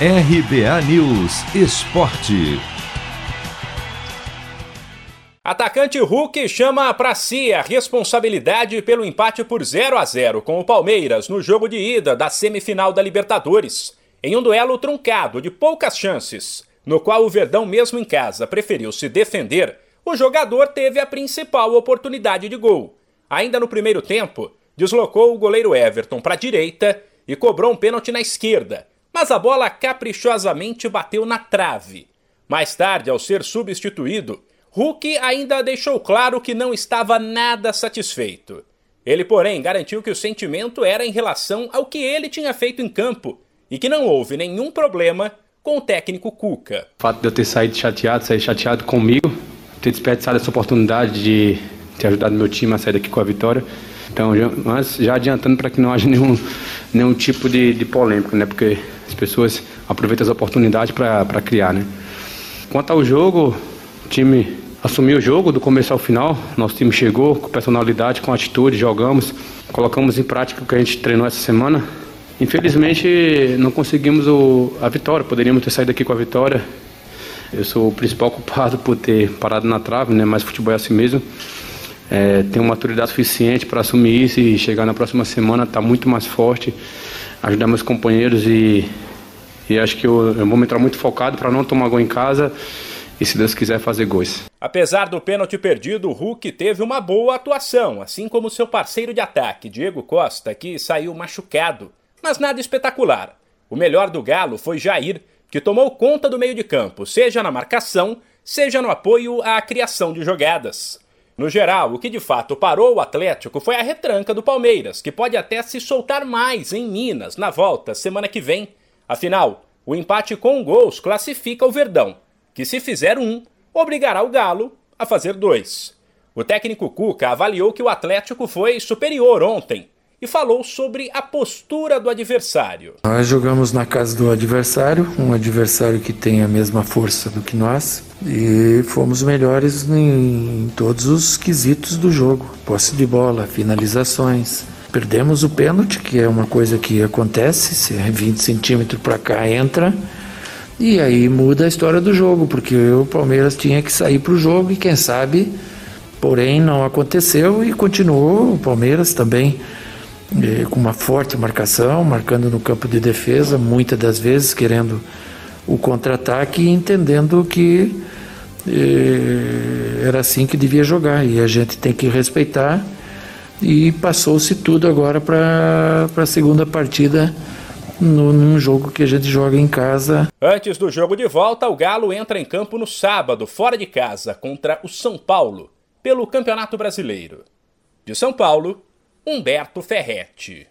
RBA News Esporte. Atacante Hulk chama para si a responsabilidade pelo empate por 0 a 0 com o Palmeiras no jogo de ida da semifinal da Libertadores, em um duelo truncado de poucas chances, no qual o Verdão mesmo em casa preferiu se defender. O jogador teve a principal oportunidade de gol. Ainda no primeiro tempo, deslocou o goleiro Everton para a direita e cobrou um pênalti na esquerda, mas a bola caprichosamente bateu na trave. Mais tarde, ao ser substituído, Hulk ainda deixou claro que não estava nada satisfeito. Ele, porém, garantiu que o sentimento era em relação ao que ele tinha feito em campo e que não houve nenhum problema com o técnico Cuca. O fato de eu ter saído chateado, sair chateado comigo, ter desperdiçado essa oportunidade de ter ajudado meu time a sair daqui com a vitória. Então, já, mas já adiantando para que não haja nenhum, nenhum tipo de, de polêmica, né? Porque as pessoas aproveitam as oportunidades para criar, né? Quanto ao jogo, o time assumiu o jogo do começo ao final. Nosso time chegou com personalidade, com atitude, jogamos, colocamos em prática o que a gente treinou essa semana. Infelizmente, não conseguimos o, a vitória. Poderíamos ter saído aqui com a vitória. Eu sou o principal culpado por ter parado na trave, né? Mas futebol é assim mesmo. É, tenho maturidade suficiente para assumir isso e chegar na próxima semana estar tá muito mais forte ajudar meus companheiros e, e acho que eu, eu vou entrar muito focado para não tomar gol em casa e, se Deus quiser, fazer gols. Apesar do pênalti perdido, o Hulk teve uma boa atuação, assim como seu parceiro de ataque, Diego Costa, que saiu machucado, mas nada espetacular. O melhor do Galo foi Jair, que tomou conta do meio de campo, seja na marcação, seja no apoio à criação de jogadas. No geral, o que de fato parou o Atlético foi a retranca do Palmeiras, que pode até se soltar mais em Minas na volta semana que vem. Afinal, o empate com gols classifica o Verdão, que se fizer um, obrigará o Galo a fazer dois. O técnico Cuca avaliou que o Atlético foi superior ontem e falou sobre a postura do adversário. Nós jogamos na casa do adversário, um adversário que tem a mesma força do que nós, e fomos melhores em todos os quesitos do jogo: posse de bola, finalizações. Perdemos o pênalti, que é uma coisa que acontece, se é 20 centímetros para cá entra, e aí muda a história do jogo, porque o Palmeiras tinha que sair para o jogo e quem sabe, porém não aconteceu e continuou o Palmeiras também eh, com uma forte marcação, marcando no campo de defesa, muitas das vezes querendo o contra-ataque e entendendo que eh, era assim que devia jogar e a gente tem que respeitar. E passou-se tudo agora para a segunda partida no, num jogo que a gente joga em casa. Antes do jogo de volta, o Galo entra em campo no sábado, fora de casa, contra o São Paulo, pelo Campeonato Brasileiro. De São Paulo, Humberto Ferretti.